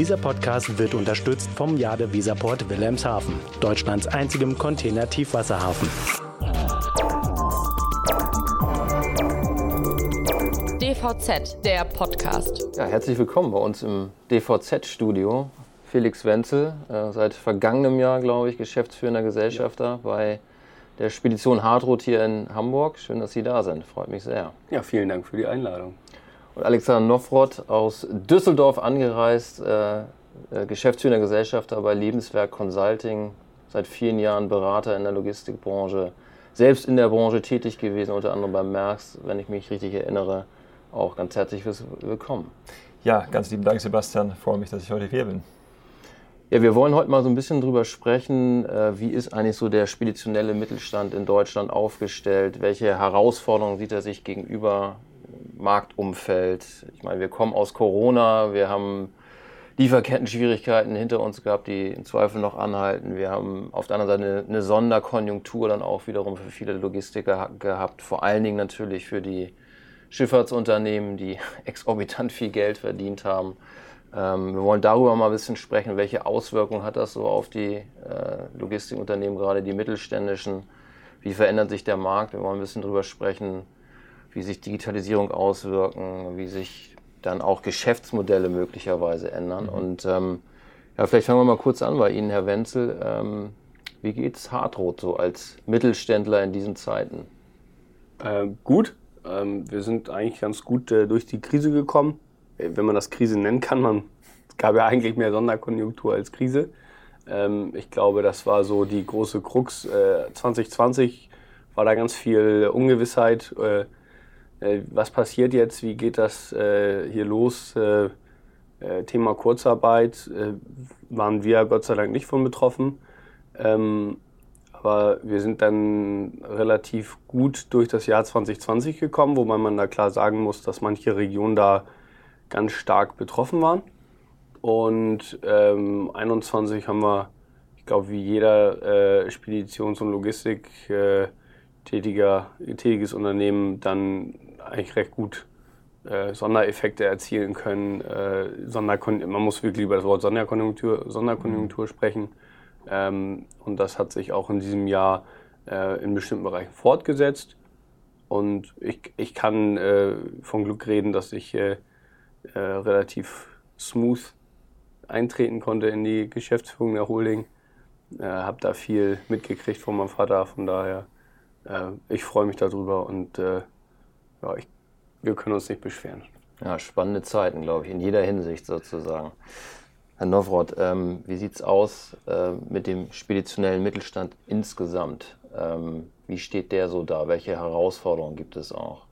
Dieser Podcast wird unterstützt vom Jade Visaport Wilhelmshaven, Deutschlands einzigem Container-Tiefwasserhafen. DVZ, der Podcast. Ja, herzlich willkommen bei uns im DVZ-Studio. Felix Wenzel, äh, seit vergangenem Jahr, glaube ich, geschäftsführender Gesellschafter ja. bei der Spedition Hardroth hier in Hamburg. Schön, dass Sie da sind. Freut mich sehr. Ja, vielen Dank für die Einladung. Und Alexander Nofrott aus Düsseldorf angereist, äh, äh, Geschäftsführender Gesellschafter bei Lebenswerk Consulting, seit vielen Jahren Berater in der Logistikbranche, selbst in der Branche tätig gewesen, unter anderem beim Merx, wenn ich mich richtig erinnere. Auch ganz herzlich willkommen. Ja, ganz lieben Dank, Sebastian. Ich freue mich, dass ich heute hier bin. Ja, wir wollen heute mal so ein bisschen drüber sprechen, äh, wie ist eigentlich so der speditionelle Mittelstand in Deutschland aufgestellt? Welche Herausforderungen sieht er sich gegenüber Marktumfeld? Ich meine, wir kommen aus Corona, wir haben Lieferketten-Schwierigkeiten hinter uns gehabt, die im Zweifel noch anhalten. Wir haben auf der anderen Seite eine, Sonderkonjunktur dann auch wiederum für viele Logistiker gehabt, vor allen Dingen natürlich für die Schifffahrtsunternehmen, die exorbitant viel Geld verdient haben. Ähm, wir wollen darüber mal ein bisschen sprechen, welche Auswirkungen hat das so auf die äh, Logistikunternehmen, gerade die mittelständischen. Wie verändert sich der Markt? Wir wollen ein bisschen darüber sprechen, wie sich Digitalisierung auswirken, wie sich dann auch Geschäftsmodelle möglicherweise ändern. Mhm. Und ähm, ja, vielleicht fangen wir mal kurz an bei Ihnen, Herr Wenzel. Ähm, wie geht es Hartrot so als Mittelständler in diesen Zeiten? Äh, gut. Ähm, wir sind eigentlich ganz gut äh, durch die Krise gekommen wenn man das Krise nennen kann, man es gab ja eigentlich mehr Sonderkonjunktur als Krise. Ähm, ich glaube, das war so die große Krux. Äh, 2020 war da ganz viel Ungewissheit. Äh, äh, was passiert jetzt? Wie geht das äh, hier los? Äh, äh, Thema Kurzarbeit waren wir Gott sei Dank nicht von betroffen. Ähm, aber wir sind dann relativ gut durch das Jahr 2020 gekommen, wobei man da klar sagen muss, dass manche Regionen da ganz stark betroffen waren. Und ähm, 21 haben wir, ich glaube, wie jeder äh, Speditions- und Logistik äh, tätiger, tätiges Unternehmen dann eigentlich recht gut äh, Sondereffekte erzielen können. Äh, man muss wirklich über das Wort Sonderkonjunktur, Sonderkonjunktur mhm. sprechen. Ähm, und das hat sich auch in diesem Jahr äh, in bestimmten Bereichen fortgesetzt. Und ich, ich kann äh, von Glück reden, dass ich äh, äh, relativ smooth eintreten konnte in die Geschäftsführung der Holding. Äh, habe da viel mitgekriegt von meinem Vater, von daher äh, ich freue mich darüber und ja, ich, wir können uns nicht beschweren. Ja, spannende Zeiten, glaube ich, in jeder Hinsicht sozusagen. Herr Nowroth, ähm, wie sieht es aus äh, mit dem speditionellen Mittelstand insgesamt? Ähm, wie steht der so da? Welche Herausforderungen gibt es auch?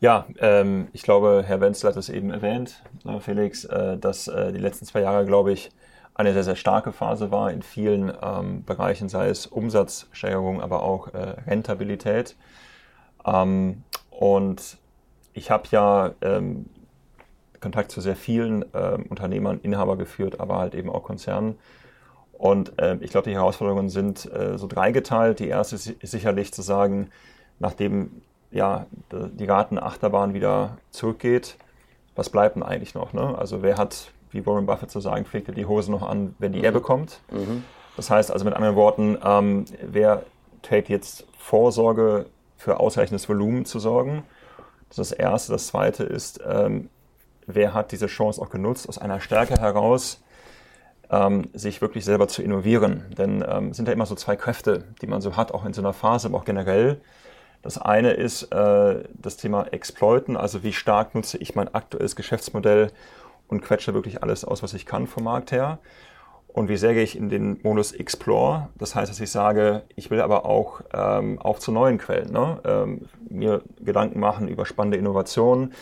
Ja, ähm, ich glaube, Herr Wenzel hat es eben erwähnt, äh, Felix, äh, dass äh, die letzten zwei Jahre, glaube ich, eine sehr, sehr starke Phase war in vielen ähm, Bereichen, sei es Umsatzsteigerung, aber auch äh, Rentabilität. Ähm, und ich habe ja ähm, Kontakt zu sehr vielen ähm, Unternehmern, Inhaber geführt, aber halt eben auch Konzernen. Und äh, ich glaube, die Herausforderungen sind äh, so dreigeteilt. Die erste ist sicherlich zu sagen, nachdem ja, die Ratenachterbahn wieder zurückgeht, was bleibt denn eigentlich noch? Ne? Also wer hat, wie Warren Buffett zu sagen pflegte, die Hose noch an, wenn die mhm. er bekommt? Mhm. Das heißt also mit anderen Worten, ähm, wer trägt jetzt Vorsorge für ausreichendes Volumen zu sorgen? Das ist das Erste. Das Zweite ist, ähm, wer hat diese Chance auch genutzt, aus einer Stärke heraus ähm, sich wirklich selber zu innovieren? Denn ähm, sind ja immer so zwei Kräfte, die man so hat, auch in so einer Phase, aber auch generell. Das eine ist äh, das Thema Exploiten, also wie stark nutze ich mein aktuelles Geschäftsmodell und quetsche wirklich alles aus, was ich kann vom Markt her. Und wie sehr gehe ich in den Modus Explore? Das heißt, dass ich sage, ich will aber auch ähm, auch zu neuen Quellen, ne? ähm, mir Gedanken machen über spannende Innovationen.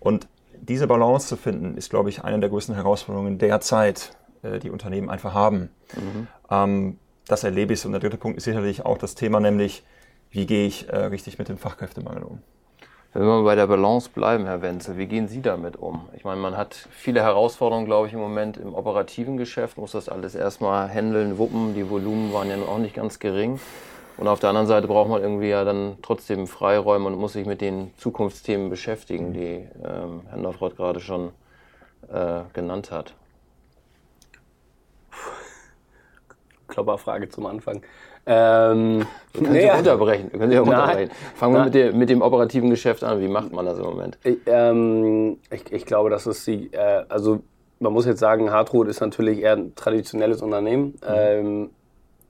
Und diese Balance zu finden, ist, glaube ich, eine der größten Herausforderungen derzeit, äh, die Unternehmen einfach haben. Mhm. Ähm, das erlebe ich. Und der dritte Punkt ist sicherlich auch das Thema, nämlich wie gehe ich äh, richtig mit dem Fachkräftemangel um. Wenn wir bei der Balance bleiben, Herr Wenzel, wie gehen Sie damit um? Ich meine, man hat viele Herausforderungen, glaube ich, im Moment im operativen Geschäft, muss das alles erstmal handeln, wuppen. Die Volumen waren ja auch nicht ganz gering. Und auf der anderen Seite braucht man irgendwie ja dann trotzdem Freiräume und muss sich mit den Zukunftsthemen beschäftigen, die ähm, Herr Nofroth gerade schon äh, genannt hat? Klopperfrage zum Anfang. Ähm, Wir können Sie naja, unterbrechen. Wir können Sie unterbrechen. Fangen wir mit, der, mit dem operativen Geschäft an. Wie macht man das im Moment? Ich, ähm, ich, ich glaube, dass es die, äh, also man muss jetzt sagen, Hartrot ist natürlich eher ein traditionelles Unternehmen. Ähm,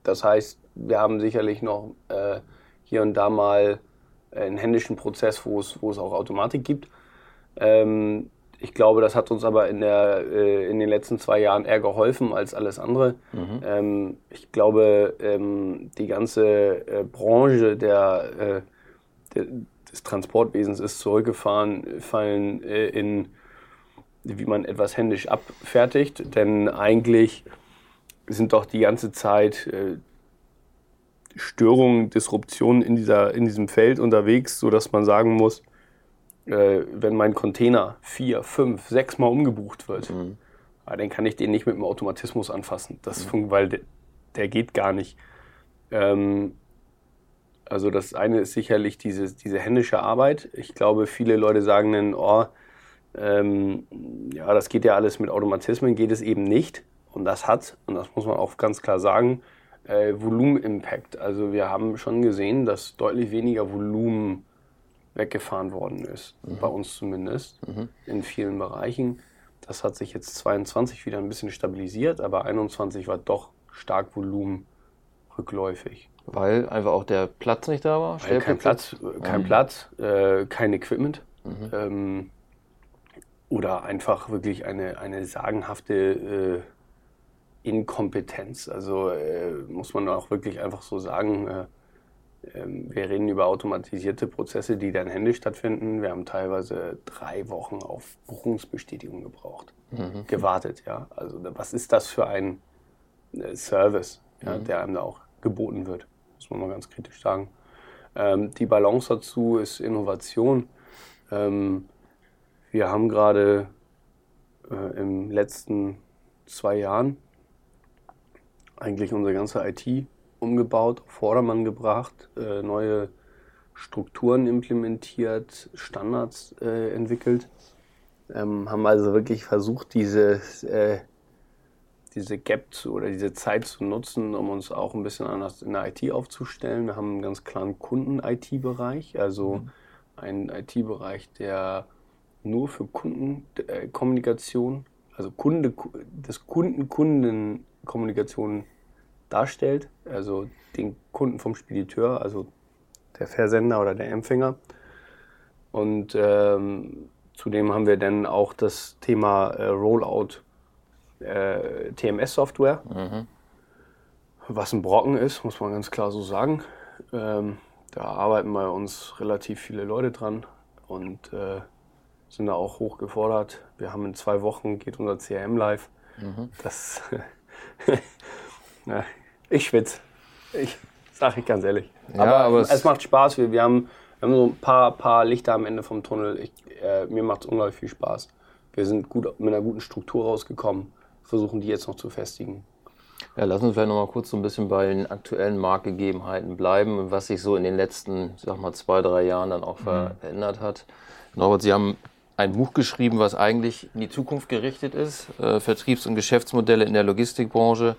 das heißt, wir haben sicherlich noch äh, hier und da mal einen händischen Prozess, wo es, wo es auch Automatik gibt. Ähm, ich glaube, das hat uns aber in, der, äh, in den letzten zwei Jahren eher geholfen als alles andere. Ähm, ich glaube, ähm, die ganze äh, Branche der, äh, der, des Transportwesens ist zurückgefahren, fallen äh, in, wie man etwas händisch abfertigt. Denn eigentlich sind doch die ganze Zeit äh, Störungen, Disruptionen in, dieser, in diesem Feld unterwegs, sodass man sagen muss, äh, wenn mein Container vier, fünf, sechs Mal umgebucht wird, ja, dann kann ich den nicht mit dem Automatismus anfassen. Das fun- weil der, der geht gar nicht. Ähm, also das eine ist sicherlich diese, diese händische Arbeit. Ich glaube, viele Leute sagen dann, oh, ähm, ja, das geht ja alles mit Automatismen, geht es eben nicht. Und das hat, und das muss man auch ganz klar sagen, äh, Volumen-Impact. Also wir haben schon gesehen, dass deutlich weniger Volumen weggefahren worden ist, bei uns zumindest, in vielen Bereichen. Das hat sich jetzt 22 wieder ein bisschen stabilisiert, aber 21 war doch stark Volumen rückläufig. Weil einfach auch der Platz nicht da war? Weil kein Platz, äh, kein Platz, äh, kein Equipment. Ähm, oder einfach wirklich eine, eine sagenhafte äh, Inkompetenz. Also äh, muss man auch wirklich einfach so sagen, äh, wir reden über automatisierte Prozesse, die dann händisch stattfinden. Wir haben teilweise drei Wochen auf Buchungsbestätigung gebraucht, gewartet. Ja? Also was ist das für ein äh, Service, ja, der einem da auch geboten wird, muss man mal ganz kritisch sagen. Ähm, die Balance dazu ist Innovation. Ähm, wir haben gerade äh, im letzten zwei Jahren eigentlich unsere ganze IT umgebaut, auf Vordermann gebracht, äh, neue Strukturen implementiert, Standards äh, entwickelt. Ähm, haben also wirklich versucht, diese, äh, diese Gap zu, oder diese Zeit zu nutzen, um uns auch ein bisschen anders in der IT aufzustellen. Wir haben einen ganz klaren Kunden-IT-Bereich, also einen IT-Bereich, der nur für Kundenkommunikation, also Kunde, des Kunden-Kunden-Kommunikation darstellt, also den Kunden vom Spediteur, also der Versender oder der Empfänger. Und ähm, zudem haben wir dann auch das Thema äh, Rollout äh, TMS-Software, was ein Brocken ist, muss man ganz klar so sagen. Ähm, da arbeiten bei uns relativ viele Leute dran und äh, sind da auch hoch gefordert. Wir haben in zwei Wochen geht unser CRM live. Das ja, ich schwitze. Ich sage ich ganz ehrlich. Ja, aber aber es, es- macht Spaß. Wir, wir, haben, wir haben so ein paar, paar Lichter am Ende vom Tunnel. Ich, äh, mir macht es unglaublich viel Spaß. Wir sind gut, mit einer guten Struktur rausgekommen, versuchen die jetzt noch zu festigen. Ja, lass uns vielleicht noch mal kurz so ein bisschen bei den aktuellen Marktgegebenheiten bleiben und was sich so in den letzten, sag mal, zwei, drei Jahren dann auch ver- verändert hat. Norbert, Sie haben ein Buch geschrieben, was eigentlich in die Zukunft gerichtet ist, äh, Vertriebs- und Geschäftsmodelle in der Logistikbranche.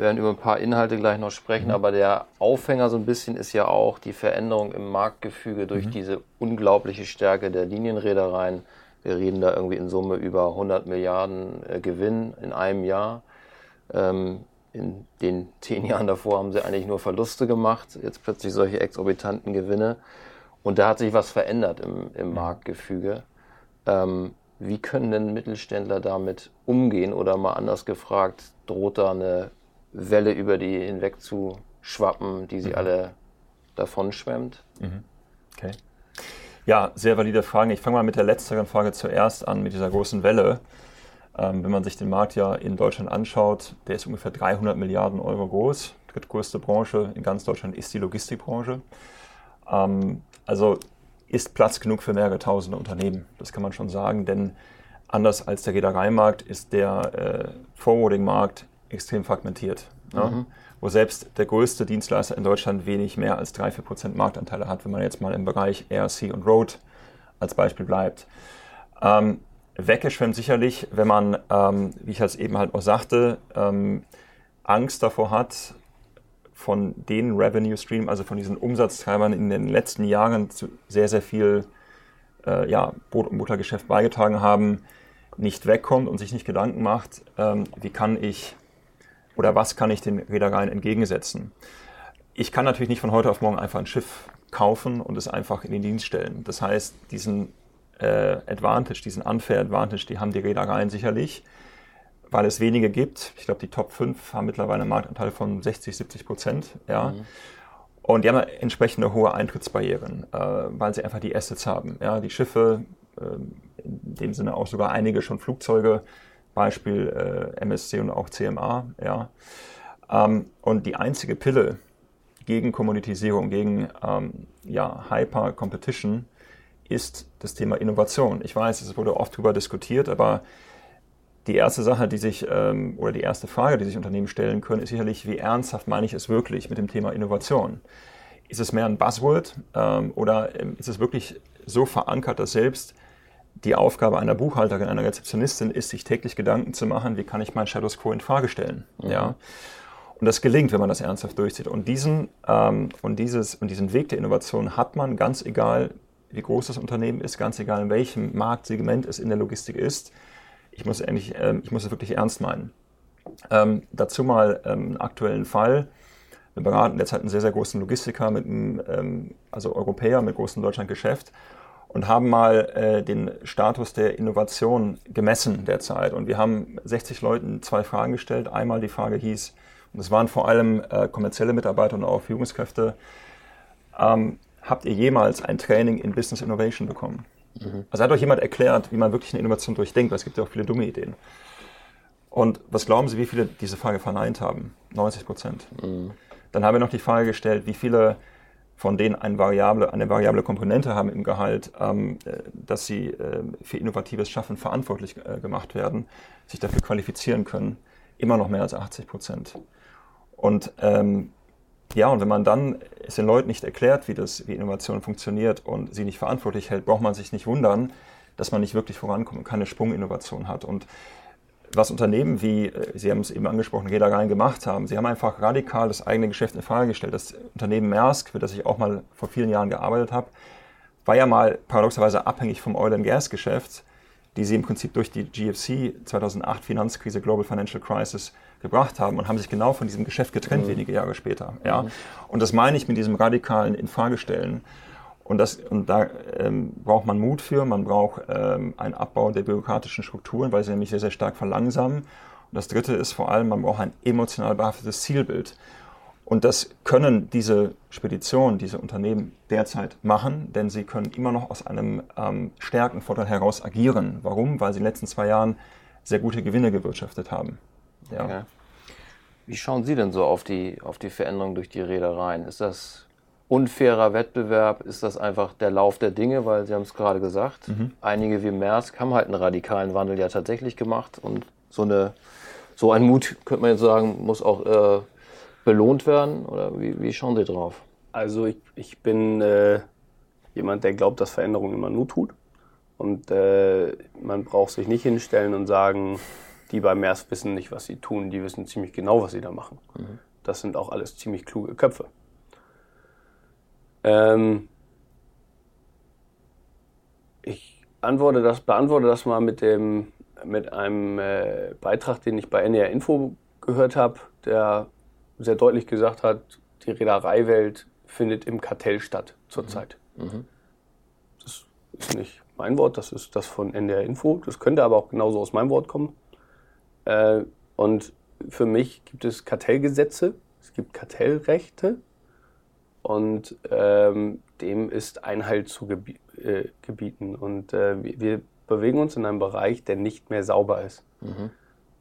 Wir werden über ein paar Inhalte gleich noch sprechen, aber der Aufhänger so ein bisschen ist ja auch die Veränderung im Marktgefüge durch diese unglaubliche Stärke der Linienreedereien. Wir reden da irgendwie in Summe über 100 Milliarden äh, Gewinn in einem Jahr. Ähm, in den zehn Jahren davor haben sie eigentlich nur Verluste gemacht, jetzt plötzlich solche exorbitanten Gewinne. Und da hat sich was verändert im, im Marktgefüge. Ähm, wie können denn Mittelständler damit umgehen? Oder mal anders gefragt, droht da eine Welle über die hinweg zu schwappen, die sie alle davonschwemmt? Okay. Ja, sehr valide Fragen. Ich fange mal mit der letzteren Frage zuerst an, mit dieser großen Welle. Ähm, wenn man sich den Markt ja in Deutschland anschaut, der ist ungefähr 300 Milliarden Euro groß. Drittgrößte Branche in ganz Deutschland ist die Logistikbranche. Ähm, also ist Platz genug für mehrere tausende Unternehmen. Das kann man schon sagen, denn anders als der Reedereimarkt ist der äh, Forwarding-Markt extrem fragmentiert. Ne? Wo selbst der größte Dienstleister in Deutschland wenig mehr als 3-4% Marktanteile hat, wenn man jetzt mal im Bereich ARC und Road als Beispiel bleibt. Ähm, weggeschwemmt sicherlich, wenn man, ähm, wie ich es eben halt auch sagte, ähm, Angst davor hat, von den Revenue Stream, also von diesen Umsatztreibern in den letzten Jahren zu sehr, sehr viel äh, ja, Brot- und Buttergeschäft beigetragen haben, nicht wegkommt und sich nicht Gedanken macht, ähm, wie kann ich oder was kann ich den Reedereien entgegensetzen. Ich kann natürlich nicht von heute auf morgen einfach ein Schiff kaufen und es einfach in den Dienst stellen. Das heißt, diesen äh, Advantage, diesen Unfair Advantage, die haben die Reedereien sicherlich weil es wenige gibt. Ich glaube, die Top 5 haben mittlerweile einen Marktanteil von 60, 70 Prozent. Ja. Mhm. Und die haben entsprechende hohe Eintrittsbarrieren, äh, weil sie einfach die Assets haben. Ja. Die Schiffe, äh, in dem Sinne auch sogar einige schon Flugzeuge, Beispiel äh, MSC und auch CMA. Ja. Ähm, und die einzige Pille gegen Kommoditisierung, gegen ähm, ja, Hyper-Competition ist das Thema Innovation. Ich weiß, es wurde oft darüber diskutiert, aber die erste Sache, die sich, ähm, oder die erste Frage, die sich Unternehmen stellen können, ist sicherlich, wie ernsthaft meine ich es wirklich mit dem Thema Innovation? Ist es mehr ein Buzzword ähm, oder ähm, ist es wirklich so verankert, dass selbst die Aufgabe einer Buchhalterin, einer Rezeptionistin ist, sich täglich Gedanken zu machen, wie kann ich mein Status Quo in Frage stellen? Mhm. Ja? Und das gelingt, wenn man das ernsthaft durchzieht. Und diesen, ähm, und, dieses, und diesen Weg der Innovation hat man, ganz egal, wie groß das Unternehmen ist, ganz egal, in welchem Marktsegment es in der Logistik ist, ich muss, eigentlich, ähm, ich muss es wirklich ernst meinen. Ähm, dazu mal ähm, einen aktuellen Fall. Wir beraten derzeit einen sehr, sehr großen Logistiker, mit einem, ähm, also Europäer mit großem Deutschlandgeschäft und haben mal äh, den Status der Innovation gemessen derzeit. Und wir haben 60 Leuten zwei Fragen gestellt. Einmal die Frage hieß, und es waren vor allem äh, kommerzielle Mitarbeiter und auch Führungskräfte, ähm, habt ihr jemals ein Training in Business Innovation bekommen? Mhm. Also hat euch jemand erklärt, wie man wirklich eine Innovation durchdenkt, weil es gibt ja auch viele dumme Ideen. Und was glauben Sie, wie viele diese Frage verneint haben? 90 Prozent. Mhm. Dann haben wir noch die Frage gestellt, wie viele von denen eine variable, eine variable Komponente haben im Gehalt, ähm, äh, dass sie äh, für innovatives Schaffen verantwortlich äh, gemacht werden, sich dafür qualifizieren können. Immer noch mehr als 80 Prozent. Und ähm, ja, und wenn man dann es den Leuten nicht erklärt, wie, das, wie Innovation funktioniert und sie nicht verantwortlich hält, braucht man sich nicht wundern, dass man nicht wirklich vorankommt und keine Sprunginnovation hat. Und was Unternehmen wie, äh, Sie haben es eben angesprochen, Reedereien gemacht haben, sie haben einfach radikal das eigene Geschäft in Frage gestellt. Das Unternehmen Maersk, für das ich auch mal vor vielen Jahren gearbeitet habe, war ja mal paradoxerweise abhängig vom Oil- and Gas-Geschäft, die sie im Prinzip durch die GFC 2008 Finanzkrise, Global Financial Crisis, gebracht haben und haben sich genau von diesem Geschäft getrennt mhm. wenige Jahre später. Ja? Mhm. Und das meine ich mit diesem radikalen Infragestellen. Und, das, und da ähm, braucht man Mut für, man braucht ähm, einen Abbau der bürokratischen Strukturen, weil sie nämlich sehr, sehr stark verlangsamen. Und das Dritte ist vor allem, man braucht ein emotional behaftetes Zielbild. Und das können diese Speditionen, diese Unternehmen derzeit machen, denn sie können immer noch aus einem ähm, Stärkenvorteil heraus agieren. Warum? Weil sie in den letzten zwei Jahren sehr gute Gewinne gewirtschaftet haben. Ja. Okay. Wie schauen Sie denn so auf die, auf die Veränderung durch die Reedereien? Ist das unfairer Wettbewerb? Ist das einfach der Lauf der Dinge? Weil Sie haben es gerade gesagt, mhm. einige wie Maersk haben halt einen radikalen Wandel ja tatsächlich gemacht und so, eine, so ein Mut, könnte man jetzt sagen, muss auch äh, belohnt werden? Oder wie, wie schauen Sie drauf? Also ich, ich bin äh, jemand, der glaubt, dass Veränderung immer nur tut. Und äh, man braucht sich nicht hinstellen und sagen, die bei MERS wissen nicht, was sie tun. Die wissen ziemlich genau, was sie da machen. Mhm. Das sind auch alles ziemlich kluge Köpfe. Ähm ich antworte das, beantworte das mal mit, dem, mit einem äh, Beitrag, den ich bei NR Info gehört habe, der sehr deutlich gesagt hat, die Reedereiwelt findet im Kartell statt zurzeit. Mhm. mhm. Das ist nicht mein Wort, das ist das von NDR Info. Das könnte aber auch genauso aus meinem Wort kommen. Äh, und für mich gibt es Kartellgesetze, es gibt Kartellrechte und ähm, dem ist Einhalt zu gebi äh, gebieten. Und äh, wir bewegen uns in einem Bereich, der nicht mehr sauber ist. Mhm.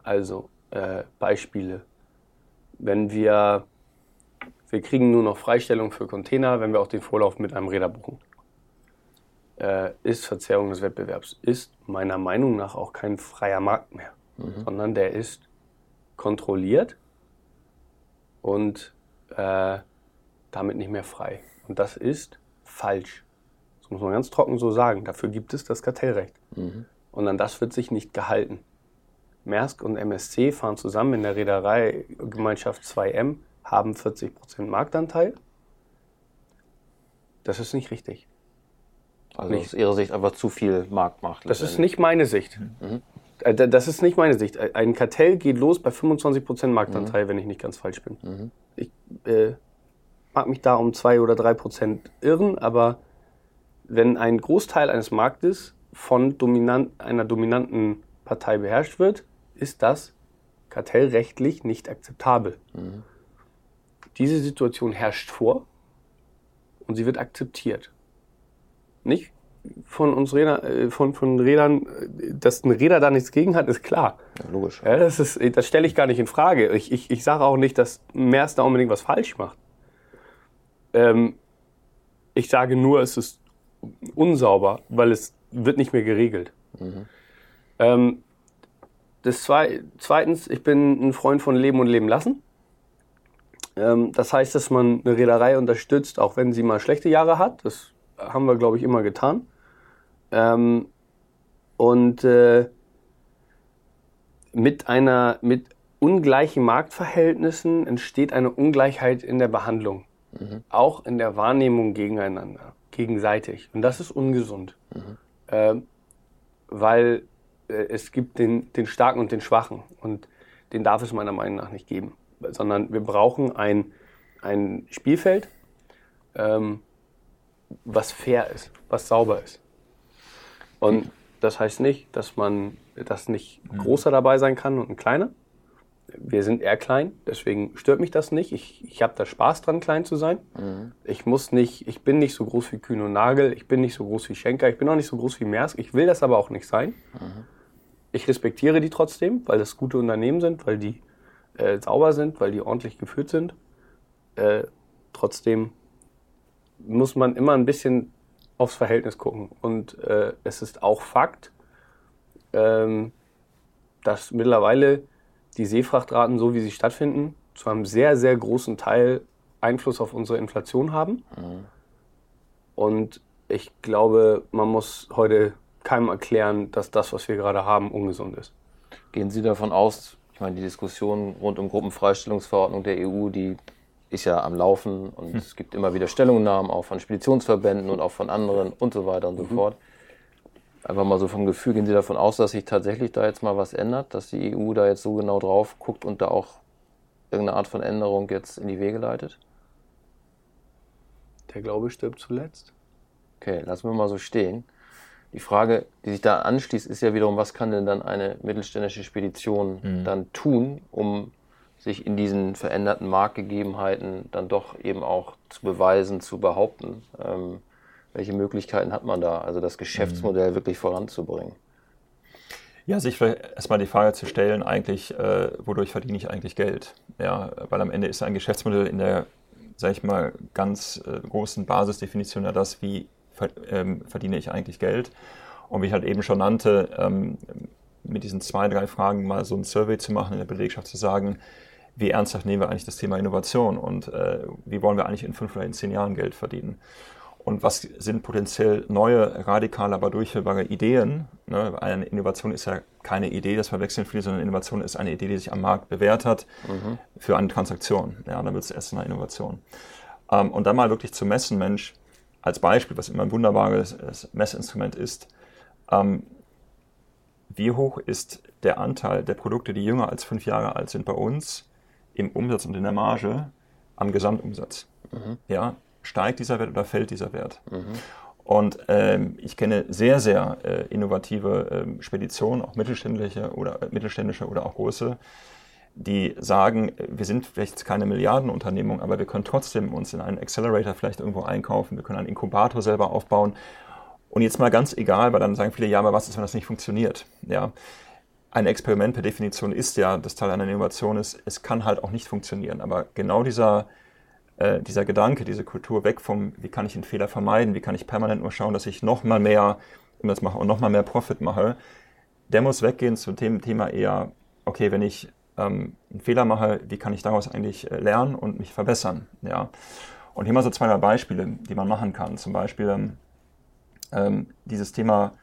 Also äh, Beispiele. Wenn wir, wir kriegen nur noch Freistellung für Container, wenn wir auch den Vorlauf mit einem Räder buchen. Äh, ist Verzerrung des Wettbewerbs, ist meiner Meinung nach auch kein freier Markt mehr mhm. sondern der ist kontrolliert und äh, damit nicht mehr frei. Und das ist falsch. Das muss man ganz trocken so sagen. Dafür gibt es das Kartellrecht. Mhm. Und an das wird sich nicht gehalten. Maersk und MSC fahren zusammen in der Reedereigemeinschaft 2M, haben 40% Marktanteil. Das ist nicht richtig. Also Nicht. aus Ihrer Sicht einfach zu viel Marktmacht. Das ist nicht meine Sicht. Äh, da- Das ist nicht meine Sicht. Ein Kartell geht los bei 25% Marktanteil, wenn ich nicht ganz falsch bin. Ich äh, mag mich da um 2 oder 3% irren, aber wenn ein Großteil eines Marktes von dominant, einer dominanten Partei beherrscht wird, ist das kartellrechtlich nicht akzeptabel. Diese Situation herrscht vor und sie wird akzeptiert. Nicht von uns Räder, äh, von, von Rädern, äh, dass ein Räder da nichts gegen hat, ist klar. Ja, logisch. Ja, das ist, das stelle ich gar nicht in Frage. Ich, ich, ich sage auch nicht, dass Maersk da unbedingt was falsch macht. Ähm, ich sage nur, es ist unsauber, weil es wird nicht mehr geregelt. Ähm, das zwei, zweitens, ich bin ein Freund von Leben und Leben lassen. Ähm, das heißt, dass man eine Reederei unterstützt, auch wenn sie mal schlechte Jahre hat. Das haben wir, glaube ich, immer getan. Ähm, und äh, mit einer mit ungleichen Marktverhältnissen entsteht eine Ungleichheit in der Behandlung, auch in der Wahrnehmung gegeneinander, gegenseitig. Und das ist ungesund, ähm, weil äh, es gibt den, den Starken und den Schwachen. Und den darf es meiner Meinung nach nicht geben, sondern wir brauchen ein, ein Spielfeld, ähm, was fair ist, was sauber ist. Und das heißt nicht, dass man, dass nicht ein großer dabei sein kann und ein kleiner. Wir sind eher klein, deswegen stört mich das nicht. Ich, ich habe da Spaß dran, klein zu sein. Ich muss nicht, ich bin nicht so groß wie Kühn und Nagel, ich bin nicht so groß wie Schenker, ich bin auch nicht so groß wie Maersk. Ich will das aber auch nicht sein. Ich respektiere die trotzdem, weil das gute Unternehmen sind, weil die äh, sauber sind, weil die ordentlich geführt sind. Äh, trotzdem muss man immer ein bisschen aufs Verhältnis gucken. Und äh, es ist auch Fakt, ähm, dass mittlerweile die Seefrachtraten, so wie sie stattfinden, zu einem sehr, sehr großen Teil Einfluss auf unsere Inflation haben. Und ich glaube, man muss heute keinem erklären, dass das, was wir gerade haben, ungesund ist. Gehen Sie davon aus, ich meine, die Diskussion rund um Gruppenfreistellungsverordnung der EU, die ist ja am Laufen und es gibt immer wieder Stellungnahmen auch von Speditionsverbänden und auch von anderen und so weiter und so fort. Einfach mal so vom Gefühl, gehen Sie davon aus, dass sich tatsächlich da jetzt mal was ändert, dass die EU da jetzt so genau drauf guckt und da auch irgendeine Art von Änderung jetzt in die Wege leitet? Der Glaube stirbt zuletzt. Okay, lassen wir mal so stehen. Die Frage, die sich da anschließt, ist ja wiederum, was kann denn dann eine mittelständische Spedition dann tun, um sich in diesen veränderten Marktgegebenheiten dann doch eben auch zu beweisen, zu behaupten? Ähm, welche Möglichkeiten hat man da, also das Geschäftsmodell wirklich voranzubringen? Ja, sich vielleicht erstmal die Frage zu stellen, eigentlich, äh, wodurch verdiene ich eigentlich Geld? Ja, weil am Ende ist ein Geschäftsmodell in der, sag ich mal, ganz äh, großen Basisdefinition ja das, wie ver ähm, verdiene ich eigentlich Geld? Und wie ich halt eben schon nannte, ähm, mit diesen zwei, drei Fragen mal so ein Survey zu machen in der Belegschaft, zu sagen, wie ernsthaft nehmen wir eigentlich das Thema Innovation und äh, wie wollen wir eigentlich in fünf oder in zehn Jahren Geld verdienen? Und was sind potenziell neue, radikale, aber durchführbare Ideen? Ne? Eine Innovation ist ja keine Idee, das verwechseln viele, sondern Innovation ist eine Idee, die sich am Markt bewährt hat für eine Transaktion. Ja, dann wird es erst eine Innovation. Ähm, und dann mal wirklich zu messen, Mensch, als Beispiel, was immer ein wunderbares äh, Messinstrument ist, ähm, wie hoch ist der Anteil der Produkte, die jünger als fünf Jahre alt sind bei uns, im Umsatz und in der Marge am Gesamtumsatz? Ja, steigt dieser Wert oder fällt dieser Wert? Und ähm, ich kenne sehr, sehr äh, innovative ähm, Speditionen, auch mittelständische oder, äh, mittelständische oder auch große, die sagen, äh, wir sind vielleicht keine Milliardenunternehmung, aber wir können trotzdem uns in einen Accelerator vielleicht irgendwo einkaufen, wir können einen Inkubator selber aufbauen. Und jetzt mal ganz egal, weil dann sagen viele, ja, aber was ist, wenn das nicht funktioniert? Ja, ein Experiment per Definition ist ja, das Teil einer Innovation ist, es kann halt auch nicht funktionieren. Aber genau dieser, äh, dieser Gedanke, diese Kultur weg vom, wie kann ich einen Fehler vermeiden, wie kann ich permanent nur schauen, dass ich noch mal mehr das mache und noch mal mehr Profit mache, der muss weggehen zu dem Thema eher, okay, wenn ich ähm, einen Fehler mache, wie kann ich daraus eigentlich äh, lernen und mich verbessern? Ja. Und hier mal so zwei drei Beispiele, die man machen kann. Zum Beispiel ähm, ähm, dieses Thema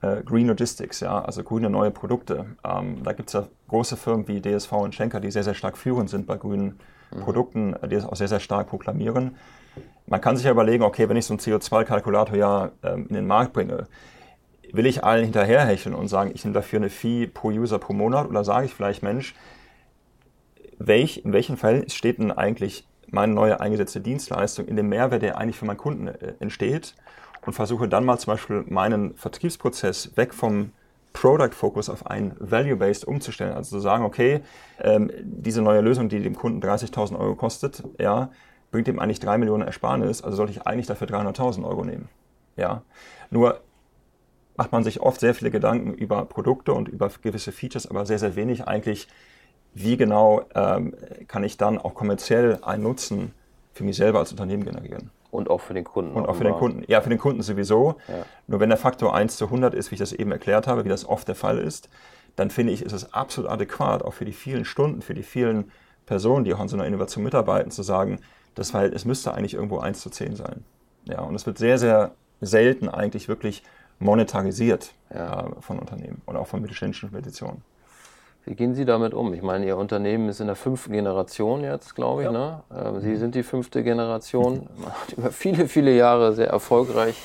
äh, Green Logistics, ja, also grüne neue Produkte. Ähm, da gibt es ja große Firmen wie DSV und Schenker, die sehr, sehr stark führend sind bei grünen. Produkten, die das auch sehr, sehr stark proklamieren. Man kann sich ja überlegen, okay, wenn ich so einen CO2-Kalkulator ja ähm, in den Markt bringe, will ich allen hinterherhecheln und sagen, ich nehme dafür eine Fee pro User pro Monat oder sage ich vielleicht, Mensch, welch, in welchen Fällen steht denn eigentlich meine neue eingesetzte Dienstleistung in dem Mehrwert, der eigentlich für meinen Kunden äh, entsteht und versuche dann mal zum Beispiel meinen Vertriebsprozess weg vom Product Focus auf einen Value-Based umzustellen. Also zu sagen, okay, ähm, diese neue Lösung, die dem Kunden 30.000 Euro kostet, ja, bringt ihm eigentlich 3 Millionen Ersparnis, also sollte ich eigentlich dafür 300.000 Euro nehmen. Ja. Nur macht man sich oft sehr viele Gedanken über Produkte und über gewisse Features, aber sehr, sehr wenig eigentlich, wie genau ähm, kann ich dann auch kommerziell einen Nutzen für mich selber als Unternehmen generieren. Und auch für den Kunden. Und auch für den Kunden. Ja, für den Kunden sowieso. Ja. Nur wenn der Faktor 1 zu 100 ist, wie ich das eben erklärt habe, wie das oft der Fall ist, dann finde ich, ist es absolut adäquat, auch für die vielen Stunden, für die vielen Personen, die auch an so einer Innovation mitarbeiten, zu sagen, das Verhältnis müsste eigentlich irgendwo 1 zu 10 sein. Ja, und es wird sehr, sehr selten eigentlich wirklich monetarisiert ja. äh, von Unternehmen oder auch von mittelständischen Investitionen. Wie gehen Sie damit um? Ich meine, Ihr Unternehmen ist in der fünften Generation jetzt, glaube ich. Ja. Ne? Ähm, Sie sind die fünfte Generation. Man hat über viele, viele Jahre sehr erfolgreich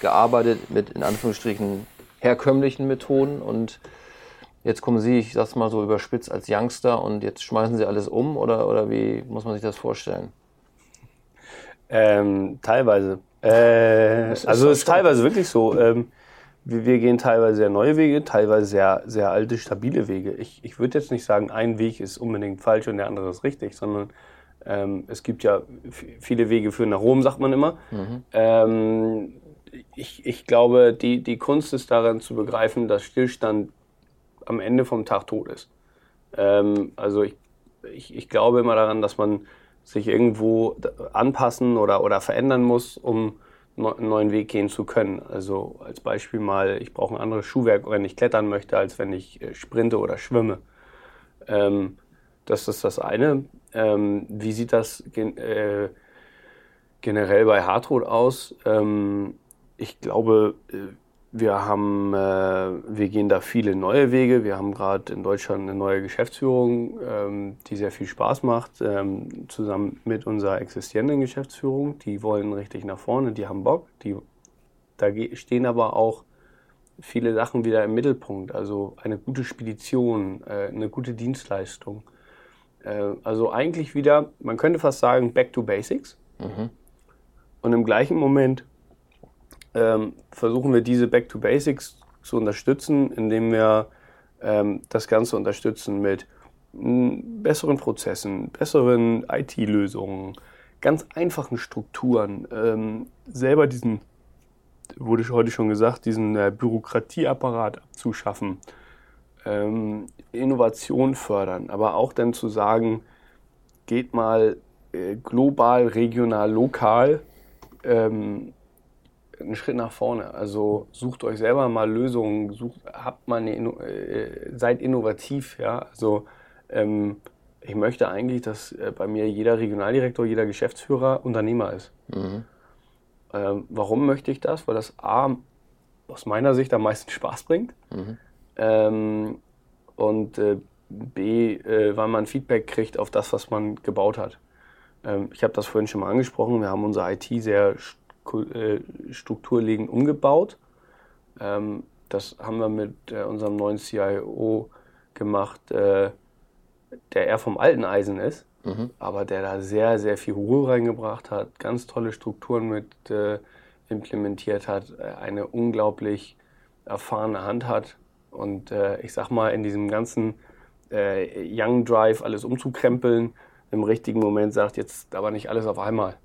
gearbeitet mit in Anführungsstrichen herkömmlichen Methoden und jetzt kommen Sie, ich sag's mal so überspitzt, als Youngster und jetzt schmeißen Sie alles um oder, oder wie muss man sich das vorstellen? Ähm, teilweise. Äh, also es ist teilweise wirklich so. Ähm, wir, wir, gehen teilweise sehr neue Wege, teilweise sehr, sehr alte, stabile Wege. Ich, ich würde jetzt nicht sagen, ein Weg ist unbedingt falsch und der andere ist richtig, sondern ähm, es gibt ja viele Wege führen nach Rom, sagt man immer. Mhm. Ähm, ich, ich glaube, die, die Kunst ist darin zu begreifen, dass Stillstand am Ende vom Tag tot ist. Ähm, also ich, ich, ich glaube immer daran, dass man sich irgendwo anpassen oder, oder verändern muss, um einen neuen Weg gehen zu können. Also als Beispiel mal, ich brauche ein anderes Schuhwerk, wenn ich klettern möchte, als wenn ich äh, sprinte oder schwimme. Ähm, das ist das eine. Ähm, wie sieht das gen äh, generell bei Hartrod aus? Ähm, ich glaube, äh, wir haben, äh, wir gehen da viele neue Wege. Wir haben gerade in Deutschland eine neue Geschäftsführung, ähm, die sehr viel Spaß macht, ähm, zusammen mit unserer existierenden Geschäftsführung. Die wollen richtig nach vorne, die haben Bock. Die, da stehen aber auch viele Sachen wieder im Mittelpunkt. Also eine gute Spedition, äh, eine gute Dienstleistung. Äh, also eigentlich wieder, man könnte fast sagen, back to basics. Mhm. Und im gleichen Moment ähm, versuchen wir diese Back to Basics zu unterstützen, indem wir ähm, das Ganze unterstützen mit besseren Prozessen, besseren IT-Lösungen, ganz einfachen Strukturen, ähm, selber diesen, wurde heute schon gesagt, diesen äh, Bürokratieapparat abzuschaffen, ähm, Innovation fördern, aber auch dann zu sagen, geht mal äh, global, regional, lokal ähm, einen Schritt nach vorne. Also sucht euch selber mal Lösungen, sucht, habt mal eine, äh, seid innovativ, ja. Also ähm, ich möchte eigentlich, dass äh, bei mir jeder Regionaldirektor, jeder Geschäftsführer Unternehmer ist. Mhm. Ähm, warum möchte ich das? Weil das A aus meiner Sicht am meisten Spaß bringt. Mhm. Ähm, und äh, B, äh, weil man Feedback kriegt auf das, was man gebaut hat. Ähm, ich habe das vorhin schon mal angesprochen. Wir haben unsere IT sehr äh, strukturlegend umgebaut. Ähm, das haben wir mit äh, unserem neuen CIO gemacht, äh, der eher vom alten Eisen ist, mhm. aber der da sehr, sehr viel Ruhe reingebracht hat, ganz tolle Strukturen mit implementiert hat, eine unglaublich erfahrene Hand hat und ich sag mal, in diesem ganzen Young Drive alles umzukrempeln, im richtigen Moment sagt, jetzt aber nicht alles auf einmal.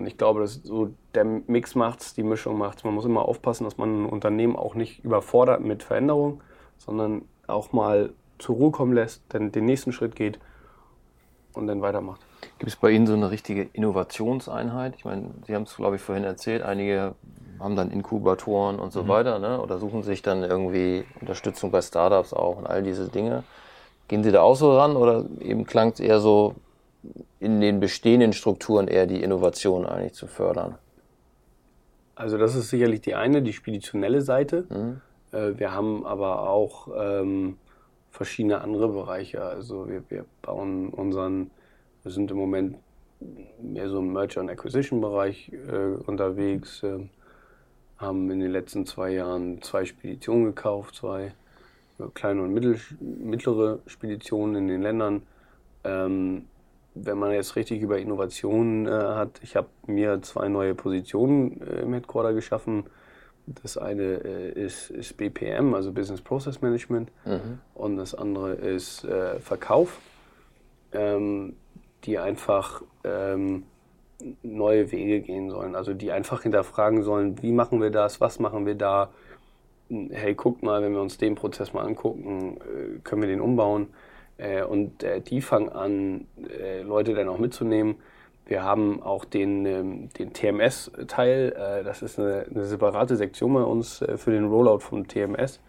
Und ich glaube, dass so der Mix macht's, die Mischung macht's. Man muss immer aufpassen, dass man ein Unternehmen auch nicht überfordert mit Veränderung, sondern auch mal zur Ruhe kommen lässt, dann den nächsten Schritt geht und dann weitermacht. Gibt es bei Ihnen so eine richtige Innovationseinheit? Ich meine, Sie haben es, glaube ich, vorhin erzählt, einige haben dann Inkubatoren und so mhm. weiter, ne? oder suchen sich dann irgendwie Unterstützung bei Startups auch und all diese Dinge. Gehen Sie da auch so ran oder eben klang es eher so, in den bestehenden Strukturen eher die Innovation eigentlich zu fördern? Also das ist sicherlich die eine, die speditionelle Seite. Mhm. Äh, wir haben aber auch ähm, verschiedene andere Bereiche. Also wir, wir bauen unseren, wir sind im Moment mehr so im Merger and Acquisition Bereich äh, unterwegs, äh, haben in den letzten zwei Jahren zwei Speditionen gekauft, zwei kleine und mittel, mittlere Speditionen in den Ländern. Ähm, wenn man jetzt richtig über Innovationen äh, hat, ich habe mir zwei neue Positionen äh, im Headquarter geschaffen. Das eine äh, ist, ist, BPM, also Business Process Management, mhm. und das andere ist äh, Verkauf, ähm, die einfach ähm, neue Wege gehen sollen. Also die einfach hinterfragen sollen, wie machen wir das, was machen wir da. Hey, guckt mal, wenn wir uns den Prozess mal angucken, äh, können wir den umbauen. Äh, und äh, die fangen an, Leute dann auch mitzunehmen. Wir haben auch den, ähm, den TMS-Teil. Das ist eine, eine, separate Sektion bei uns für den Rollout vom TMS.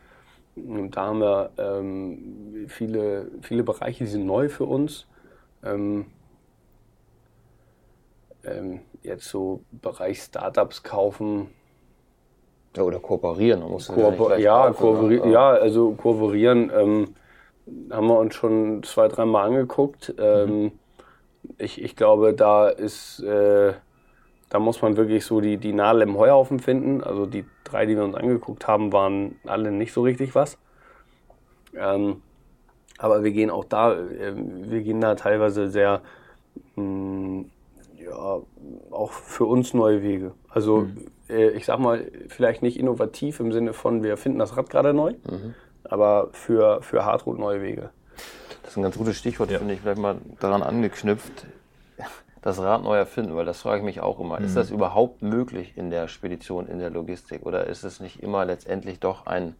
Und da haben wir ähm, viele, viele Bereiche, die sind neu für uns. Ähm, ähm, jetzt so Bereich Startups kaufen. Ja, oder kooperieren. Man muss Kooper ja, ja, kooperieren, ja, also kooperieren ähm, haben wir uns schon zwei, dreimal angeguckt. Ähm, ich, ich glaube, da ist, äh, da muss man wirklich so die, die Nadel im Heuhaufen finden. Also die drei, die wir uns angeguckt haben, waren alle nicht so richtig was. Ähm, aber wir gehen auch da, äh, wir gehen da teilweise sehr mh, hm, ja, auch für uns neue Wege. Also mhm. äh, ich sag mal, vielleicht nicht innovativ im Sinne von, wir finden das Rad gerade neu, mhm. Aber für, für Hardroot neue Wege. Das ist ein ganz gutes Stichwort, ja. finde ich, vielleicht mal daran angeknüpft, das Rad neu erfinden, weil das frage ich mich auch immer. Mhm. Ist das überhaupt möglich in der Spedition, in der Logistik oder ist es nicht immer letztendlich doch ein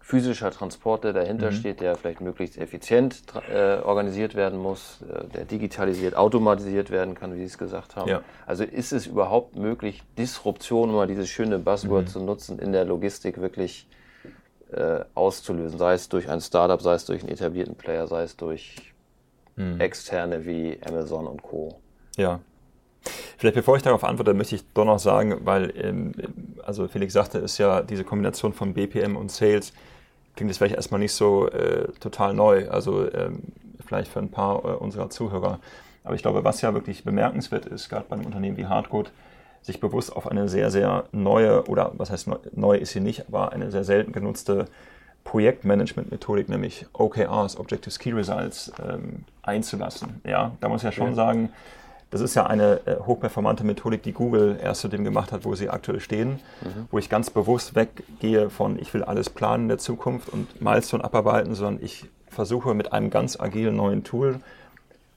physischer Transport, der dahinter mhm. steht, der vielleicht möglichst effizient äh, organisiert werden muss, äh, der digitalisiert, automatisiert werden kann, wie Sie es gesagt haben. Ja. Also ist es überhaupt möglich, Disruption, um mal dieses schöne Buzzword mhm. zu nutzen, in der Logistik wirklich äh, auszulösen, sei es durch ein Startup, sei es durch einen etablierten Player, sei es durch mhm. externe wie Amazon und Co. Ja, Vielleicht bevor ich darauf antworte, möchte ich doch noch sagen, weil, ähm, also Felix sagte, ist ja diese Kombination von BPM und Sales klingt das vielleicht erstmal nicht so äh, total neu, also ähm, vielleicht für ein paar äh, unserer Zuhörer. Aber ich glaube, was ja wirklich bemerkenswert ist, gerade bei einem Unternehmen wie Hardcode, sich bewusst auf eine sehr, sehr neue, oder was heißt neu, neu ist sie nicht, aber eine sehr selten genutzte Projektmanagement-Methodik, nämlich OKRs, Objective Key Results, ähm, einzulassen. Ja, da muss ich ja schon ja. sagen, das ist ja eine äh, hochperformante Methodik, die Google erst zu dem gemacht hat, wo sie aktuell stehen, mhm. wo ich ganz bewusst weggehe von, ich will alles planen in der Zukunft und Milestone abarbeiten, sondern ich versuche mit einem ganz agilen neuen Tool,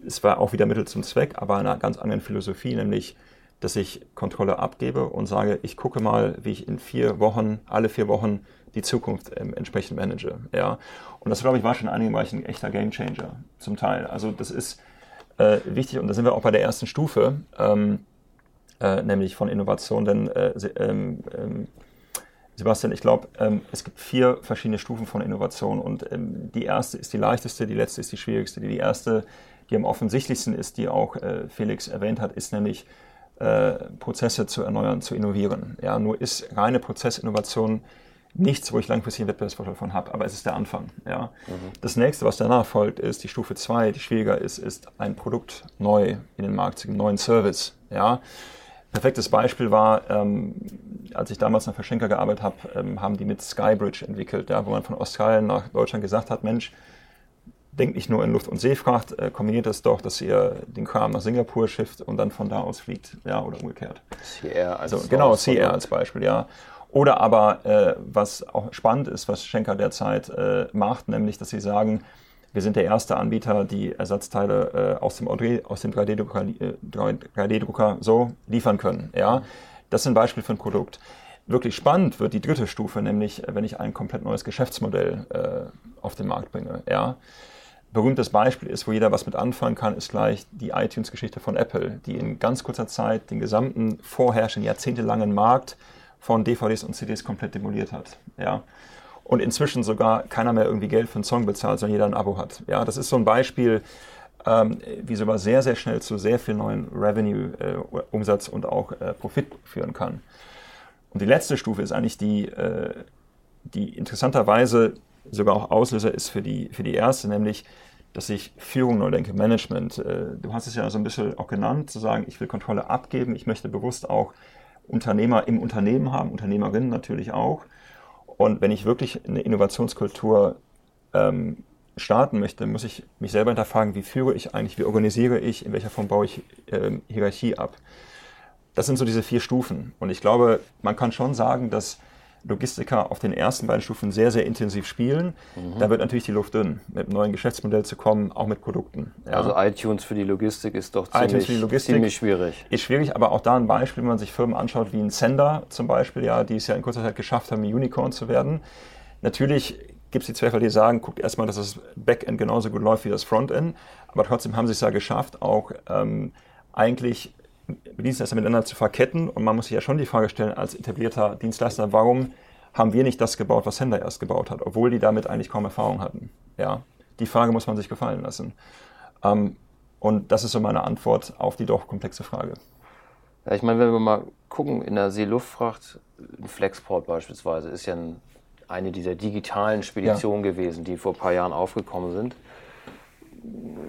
es war auch wieder Mittel zum Zweck, aber einer ganz anderen Philosophie, nämlich, dass ich Kontrolle abgebe und sage, ich gucke mal, wie ich in vier Wochen, alle vier Wochen die Zukunft ähm, entsprechend manage. Ja. Und das, glaube ich, war schon in einigen Bereichen ein echter Gamechanger zum Teil. Also das ist äh, wichtig, und da sind wir auch bei der ersten Stufe, ähm, äh, nämlich von Innovation, denn äh, ähm, ähm, Sebastian, ich glaube, ähm, es gibt vier verschiedene Stufen von Innovation und ähm, die erste ist die leichteste, die letzte ist die schwierigste. Die erste, die am offensichtlichsten ist, die auch äh, Felix erwähnt hat, ist nämlich äh, Prozesse zu erneuern, zu innovieren. Ja, nur ist reine Prozessinnovation nichts, wo ich langfristig einen Wettbewerbsvorteil von habe, aber es ist der Anfang. Ja. Mhm. Das nächste, was danach folgt, ist die Stufe 2, die schwieriger ist, ist ein Produkt neu in den Markt zu geben, neuen Service. Ja. Perfektes Beispiel war, ähm, als ich damals nach Verschenker gearbeitet habe, ähm, haben die mit Skybridge entwickelt, ja, wo man von Australien nach Deutschland gesagt hat, Mensch, denkt nicht nur in Luft- und Seefracht, äh, kombiniert das doch, dass ihr den Kram nach Singapur schifft und dann von da aus fliegt, ja, oder umgekehrt. CR als also, Genau, CR als Beispiel, ja. Oder aber, äh, was auch spannend ist, was Schenker derzeit äh, macht, nämlich, dass sie sagen, wir sind der erste Anbieter, die Ersatzteile äh, aus dem, aus dem 3D-Drucker 3D so liefern können. Ja? Das sind Beispiele für ein Produkt. Wirklich spannend wird die dritte Stufe, nämlich wenn ich ein komplett neues Geschäftsmodell äh, auf den Markt bringe. Ja? Berühmtes Beispiel ist, wo jeder was mit anfangen kann, ist gleich die iTunes-Geschichte von Apple, die in ganz kurzer Zeit den gesamten vorherrschenden, jahrzehntelangen Markt von DVDs und CDs komplett demoliert hat. Ja. Und inzwischen sogar keiner mehr irgendwie Geld für einen Song bezahlt, sondern jeder ein Abo hat. Ja, das ist so ein Beispiel, ähm, wie sowas sehr, sehr schnell zu sehr viel neuen Revenue, äh, Umsatz und auch äh, Profit führen kann. Und die letzte Stufe ist eigentlich die, äh, die interessanterweise sogar auch Auslöser ist für die, für die erste, nämlich, dass ich Führung neu denke, Management. Äh, du hast es ja so ein bisschen auch genannt, zu sagen, ich will Kontrolle abgeben, ich möchte bewusst auch Unternehmer im Unternehmen haben, Unternehmerinnen natürlich auch. Und wenn ich wirklich eine Innovationskultur ähm, starten möchte, muss ich mich selber hinterfragen, wie führe ich eigentlich, wie organisiere ich, in welcher Form baue ich ähm, Hierarchie ab. Das sind so diese vier Stufen. Und ich glaube, man kann schon sagen, dass Logistiker auf den ersten beiden Stufen sehr, sehr intensiv spielen. Mhm. Da wird natürlich die Luft dünn, mit einem neuen Geschäftsmodell zu kommen, auch mit Produkten. Ja. Also iTunes für die Logistik ist doch ziemlich, ziemlich, schwierig. Ist schwierig, aber auch da ein Beispiel, wenn man sich Firmen anschaut, wie ein Sender zum Beispiel, ja, die es ja in kurzer Zeit geschafft haben, ein Unicorn zu werden. Natürlich gibt es die Zweifel, die sagen, guckt erstmal, dass das Backend genauso gut läuft wie das Frontend, aber trotzdem haben sie es ja geschafft, auch ähm, eigentlich Dienstleister miteinander zu verketten. Und man muss sich ja schon die Frage stellen, als etablierter Dienstleister, warum haben wir nicht das gebaut, was Sender erst gebaut hat, obwohl die damit eigentlich kaum Erfahrung hatten? Ja, die Frage muss man sich gefallen lassen. Ähm, und das ist so meine Antwort auf die doch komplexe Frage. Ja, ich meine, wenn wir mal gucken, in der Seeluftfracht, ein Flexport beispielsweise, ist ja ein, eine dieser digitalen Speditionen ja. gewesen, die vor ein paar Jahren aufgekommen sind.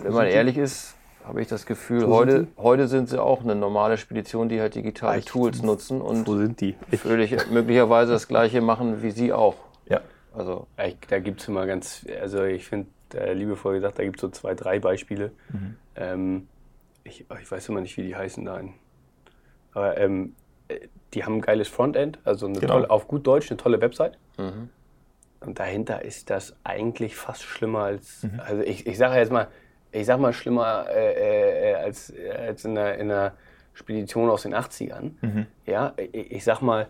Wenn man ehrlich ist, habe ich das Gefühl. heute, sind heute sind sie auch eine normale Spedition, die halt digitale Echt? Tools nutzen und Wo sind die? Völlig, möglicherweise das gleiche machen wie sie auch. Ja. Also ich, da gibt es immer ganz, also ich finde, äh, liebevoll gesagt, da gibt es so zwei, drei Beispiele. Mhm. Ähm, ich, ich, weiß immer nicht, wie die heißen da. Aber ähm, äh, die haben ein geiles Frontend, also eine genau. tolle, auf gut Deutsch eine tolle Website. Mhm. Und dahinter ist das eigentlich fast schlimmer als, mhm. also ich, ich sage jetzt mal, ich sag mal, schlimmer äh, äh, als, als in, einer, in einer Spedition aus den 80ern. Mhm. Ja, ich, ich sag mal,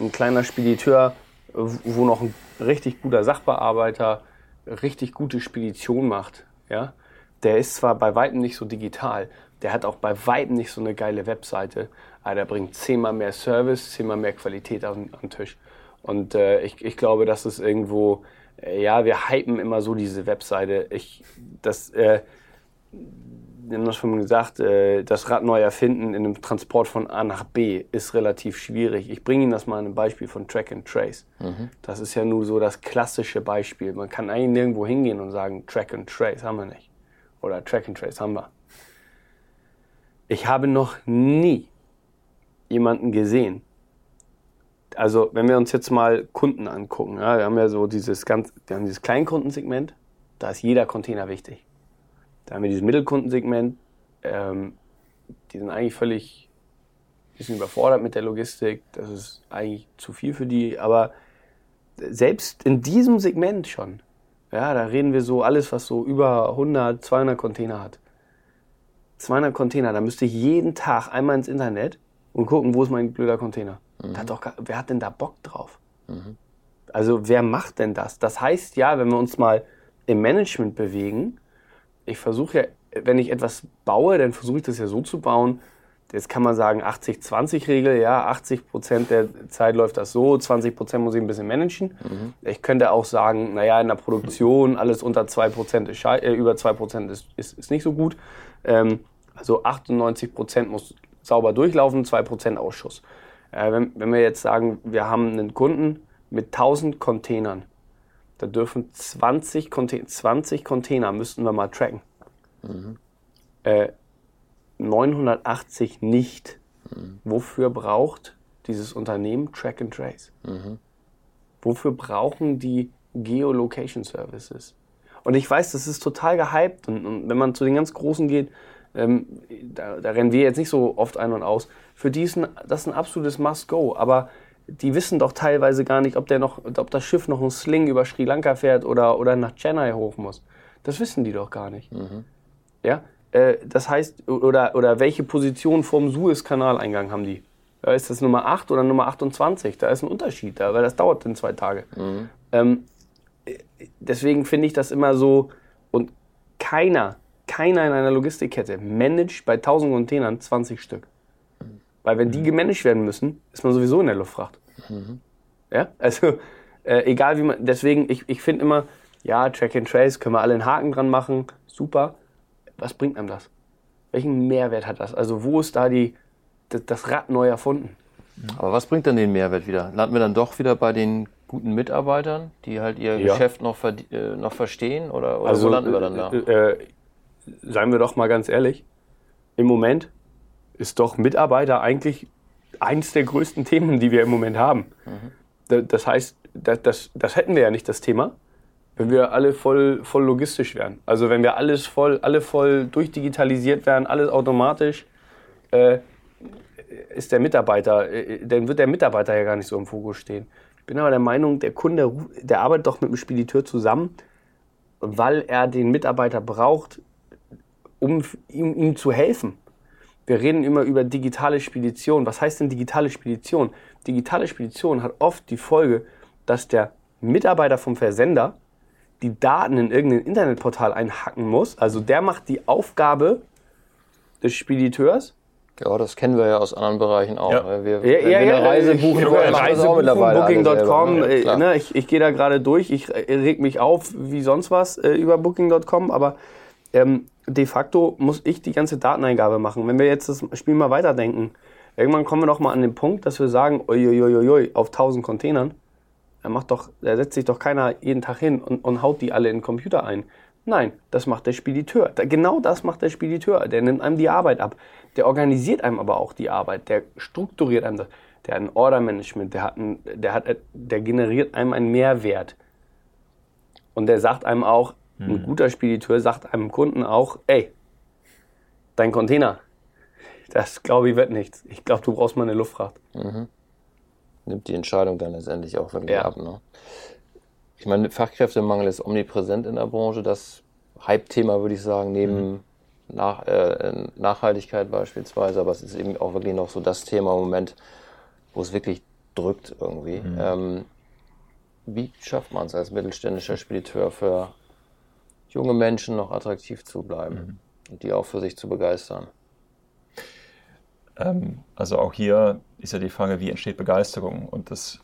ein kleiner Spediteur, wo noch ein richtig guter Sachbearbeiter richtig gute Spedition macht, ja, der ist zwar bei weitem nicht so digital, der hat auch bei weitem nicht so eine geile Webseite, aber der bringt zehnmal mehr Service, zehnmal mehr Qualität an, den Tisch. Und äh, ich, ich glaube, das ist irgendwo, äh, ja, wir hypen immer so diese Webseite. Ich, das, äh, wir haben das schon gesagt, äh, das Rad neu erfinden in einem Transport von A nach B ist relativ schwierig. Ich bringe Ihnen das mal ein Beispiel von Track and Trace. Mhm. Das ist ja nur so das klassische Beispiel. Man kann eigentlich nirgendwo hingehen und sagen, Track and Trace haben wir nicht. Oder Track and Trace haben wir. Ich habe noch nie jemanden gesehen. Also, wenn wir uns jetzt mal Kunden angucken, ja, wir haben ja so dieses ganz, wir haben dieses Kleinkundensegment, da ist jeder Container wichtig. Da haben wir dieses Mittelkundensegment, ähm, die sind eigentlich völlig ein bisschen überfordert mit der Logistik. Das ist eigentlich zu viel für die. Aber selbst in diesem Segment schon, ja, da reden wir so alles, was so über 100, 200 Container hat. 200 Container, da müsste ich jeden Tag einmal ins Internet und gucken, wo ist mein blöder Container. Mhm. Hat doch, wer hat denn da Bock drauf? Mhm. Also wer macht denn das? Das heißt ja, wenn wir uns mal im Management bewegen, ich versuche ja, wenn ich etwas baue, dann versuche ich das ja so zu bauen. Jetzt kann man sagen 80-20-Regel, ja, 80 Prozent der Zeit läuft das so, 20 Prozent muss ich ein bisschen managen. Mhm. Ich könnte auch sagen, naja, in der Produktion alles unter 2 Prozent ist, äh, über 2 Prozent ist, ist, ist, nicht so gut. Ähm, also 98 Prozent muss sauber durchlaufen, 2 Prozent Ausschuss. Äh, wenn, wenn wir jetzt sagen, wir haben einen Kunden mit 1000 Containern, da dürfen 20, Container, 20 Container müssten wir mal tracken. Mhm. Äh, 980 nicht. Mhm. Wofür braucht dieses Unternehmen Track and Trace? Mhm. Wofür brauchen die Geolocation Services? Und ich weiß, das ist total gehypt. Und, und wenn man zu den ganz Großen geht, ähm, da, da, rennen wir jetzt nicht so oft ein und aus. Für die ist ein, das ein absolutes Must-Go. Aber die wissen doch teilweise gar nicht, ob, der noch, ob das Schiff noch einen Sling über Sri Lanka fährt oder, oder nach Chennai hoch muss. Das wissen die doch gar nicht. Mhm. Ja? Äh, das heißt, oder, oder welche Position vom Suezkanaleingang haben die? Ja, ist das Nummer 8 oder Nummer 28? Da ist ein Unterschied, da, weil das dauert dann zwei Tage. Mhm. Ähm, deswegen finde ich das immer so, und keiner, keiner in einer Logistikkette managt bei 1000 Containern 20 Stück. Weil wenn die mhm. gemanagt werden müssen, ist man sowieso in der Luftfracht. Mhm. Ja, also äh, egal wie man, deswegen, ich, ich finde immer, ja, Track and Trace, können wir alle einen Haken dran machen, super. Was bringt einem das? Welchen Mehrwert hat das? Also wo ist da die, das, das Rad neu erfunden? Aber was bringt dann den Mehrwert wieder? Landen wir dann doch wieder bei den guten Mitarbeitern, die halt ihr Ja. Geschäft noch, äh, noch verstehen? Oder, oder Also, wo landen wir dann da? Äh, äh, seien wir doch mal ganz ehrlich, im Moment ist doch Mitarbeiter eigentlich eins der größten Themen, die wir im Moment haben. Da- Das heißt, das, das, das hätten wir ja nicht, das Thema, wenn wir alle voll, voll logistisch wären. Also wenn wir alles voll, alle voll durchdigitalisiert wären, alles automatisch, äh, ist der Mitarbeiter, äh, dann wird der Mitarbeiter ja gar nicht so im Fokus stehen. Ich bin aber der Meinung, der Kunde, der arbeitet doch mit dem Spediteur zusammen, weil er den Mitarbeiter braucht, um ihm, ihm zu helfen. Wir reden immer über digitale Spedition. Was heißt denn digitale Spedition? Digitale Spedition hat oft die Folge, dass der Mitarbeiter vom Versender die Daten in irgendein Internetportal einhacken muss. Also der macht die Aufgabe des Spediteurs. Ja, das kennen wir ja aus anderen Bereichen auch. Ja. Wir, Ja, wenn ja, wir ja, eine Reise ich- buchen ich- Booking.com, selber, ne? äh, ne, ich, ich gehe da gerade durch, ich äh, reg mich auf wie sonst was äh, über Booking.com, aber ähm, de facto muss ich die ganze Dateneingabe machen. Wenn wir jetzt das Spiel mal weiterdenken, irgendwann kommen wir doch mal an den Punkt, dass wir sagen, uiuiuiui, auf 1000 Containern, da, macht doch, da setzt sich doch keiner jeden Tag hin und, und haut die alle in den Computer ein. Nein, das macht der Spediteur. Genau das macht der Spediteur. Der nimmt einem die Arbeit ab. Der organisiert einem aber auch die Arbeit. Der strukturiert einem das. Der hat ein Order-Management. Der, der, der generiert einem einen Mehrwert. Und der sagt einem auch, ein guter Spediteur sagt einem Kunden auch, ey, dein Container, das glaube ich wird nichts. Ich glaube, du brauchst mal eine Luftfracht. nimmt die Entscheidung dann letztendlich auch wirklich Ja. ab. Ne? Ich meine, Fachkräftemangel ist omnipräsent in der Branche. Das Hype-Thema, würde ich sagen, neben Nach äh, Nachhaltigkeit beispielsweise. Aber es ist eben auch wirklich noch so das Thema im Moment, wo es wirklich drückt irgendwie. Ähm, wie schafft man es als mittelständischer Spediteur für junge Menschen noch attraktiv zu bleiben und die auch für sich zu begeistern? Ähm, also auch hier ist ja die Frage, wie entsteht Begeisterung? Und das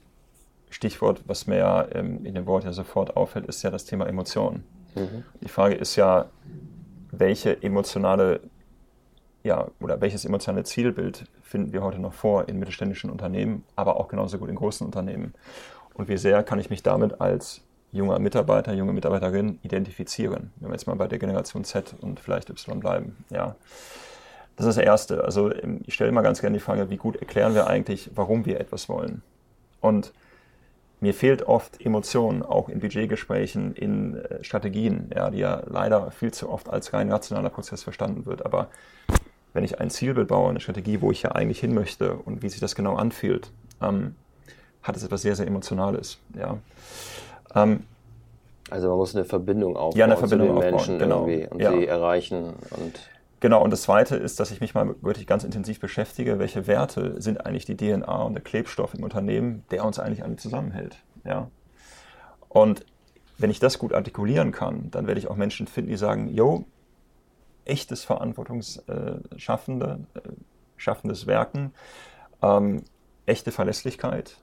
Stichwort, was mir ja ähm, in dem Wort ja sofort auffällt, ist ja das Thema Emotionen. Die Frage ist ja, welche emotionale, ja, oder welches emotionale Zielbild finden wir heute noch vor in mittelständischen Unternehmen, aber auch genauso gut in großen Unternehmen? Und wie sehr kann ich mich damit als junger Mitarbeiter, junge Mitarbeiterin identifizieren? Wenn wir jetzt mal bei der Generation Z und vielleicht Y bleiben, ja. Das ist das Erste. Also ähm, ich stelle mal ganz gerne die Frage, wie gut erklären wir eigentlich, warum wir etwas wollen? Und mir fehlt oft Emotion, auch in Budgetgesprächen, in äh, Strategien, ja, die ja leider viel zu oft als rein rationaler Prozess verstanden wird. Aber wenn ich ein Zielbild baue, eine Strategie, wo ich ja eigentlich hin möchte und wie sich das genau anfühlt, ähm, hat es etwas sehr, sehr Emotionales. Ja. Ähm, Also man muss eine Verbindung aufbauen Ja, eine Verbindung zu den aufbauen, Menschen genau. irgendwie und Ja. sie erreichen und Genau, und das Zweite ist, dass ich mich mal wirklich ganz intensiv beschäftige, welche Werte sind eigentlich die DNA und der Klebstoff im Unternehmen, der uns eigentlich alle zusammenhält. Ja? Und wenn ich das gut artikulieren kann, dann werde ich auch Menschen finden, die sagen, yo, echtes Verantwortungsschaffende, äh, schaffendes Werken, ähm, echte Verlässlichkeit,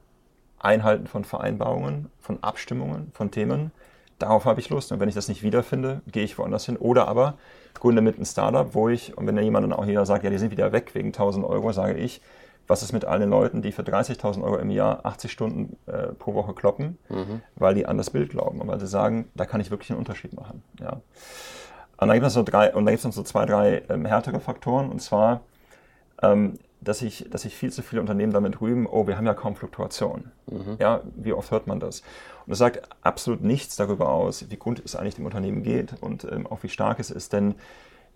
Einhalten von Vereinbarungen, von Abstimmungen, von Themen, darauf habe ich Lust. Und wenn ich das nicht wiederfinde, gehe ich woanders hin. Oder aber gründe mit einem Startup, wo ich, und wenn da jemand dann auch wieder sagt, ja, die sind wieder weg wegen 1000 Euro, sage ich, was ist mit all den Leuten, die für 30.000 Euro im Jahr 80 Stunden äh, pro Woche kloppen, weil die an das Bild glauben und weil sie sagen, da kann ich wirklich einen Unterschied machen. Ja. Und dann gibt es noch, drei, und noch so zwei, drei ähm, härtere Faktoren. Und zwar, ähm, dass, ich, dass sich viel zu viele Unternehmen damit rühmen, oh, wir haben ja kaum Fluktuation. Ja, wie oft hört man das? Und das sagt absolut nichts darüber aus, wie gut es eigentlich dem Unternehmen geht und ähm, auch wie stark es ist. Denn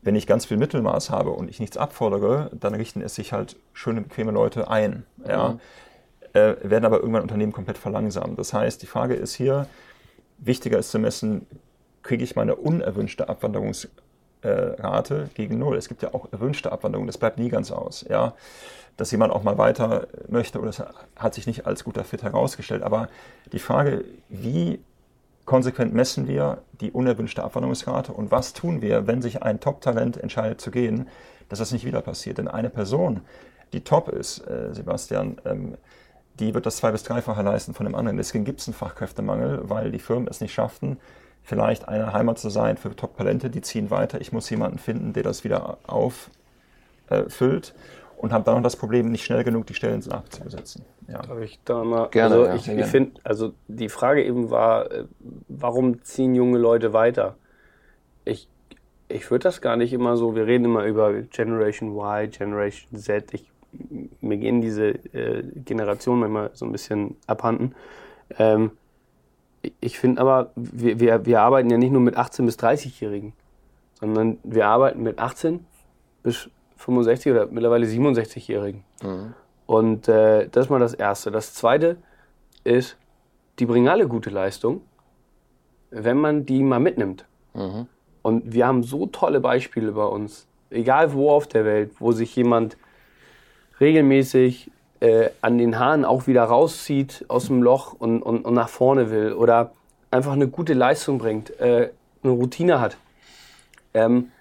wenn ich ganz viel Mittelmaß habe und ich nichts abfordere, dann richten es sich halt schöne, bequeme Leute ein. Ja? Äh, werden aber irgendwann Unternehmen komplett verlangsamt. Das heißt, die Frage ist hier, wichtiger ist zu messen, kriege ich meine unerwünschte Abwanderungsrate äh, gegen Null. Es gibt ja auch erwünschte Abwanderung, das bleibt nie ganz aus. Ja? Dass jemand auch mal weiter möchte oder es hat sich nicht als guter Fit herausgestellt. Aber die Frage, wie konsequent messen wir die unerwünschte Abwanderungsrate und was tun wir, wenn sich ein Top-Talent entscheidet zu gehen, dass das nicht wieder passiert. Denn eine Person, die top ist, äh, Sebastian, ähm, die wird das zwei- bis dreifache leisten von dem anderen. Deswegen gibt es einen Fachkräftemangel, weil die Firmen es nicht schafften, vielleicht eine Heimat zu sein für Top-Talente, die ziehen weiter. Ich muss jemanden finden, der das wieder auffüllt. und haben dann noch das Problem, nicht schnell genug die Stellen nachzubesetzen. Ja. Darf ich da mal? Gerne. Also ja, ich, ich finde, also die Frage eben war, äh, warum ziehen junge Leute weiter? Ich, ich würde das gar nicht immer so, wir reden immer über Generation Y, Generation Z. Ich, mir gehen diese äh, Generationen manchmal so ein bisschen abhanden. Ähm, ich finde aber, wir, wir, wir arbeiten ja nicht nur mit 18- bis 30-Jährigen, sondern wir arbeiten mit 18 bis 65 oder mittlerweile 67-Jährigen. Mhm. Und äh, das ist mal das Erste. Das Zweite ist, die bringen alle gute Leistung, wenn man die mal mitnimmt. Mhm. Und wir haben so tolle Beispiele bei uns, egal wo auf der Welt, wo sich jemand regelmäßig äh, an den Haaren auch wieder rauszieht aus dem Loch und, und, und nach vorne will oder einfach eine gute Leistung bringt, äh, eine Routine hat. Ähm,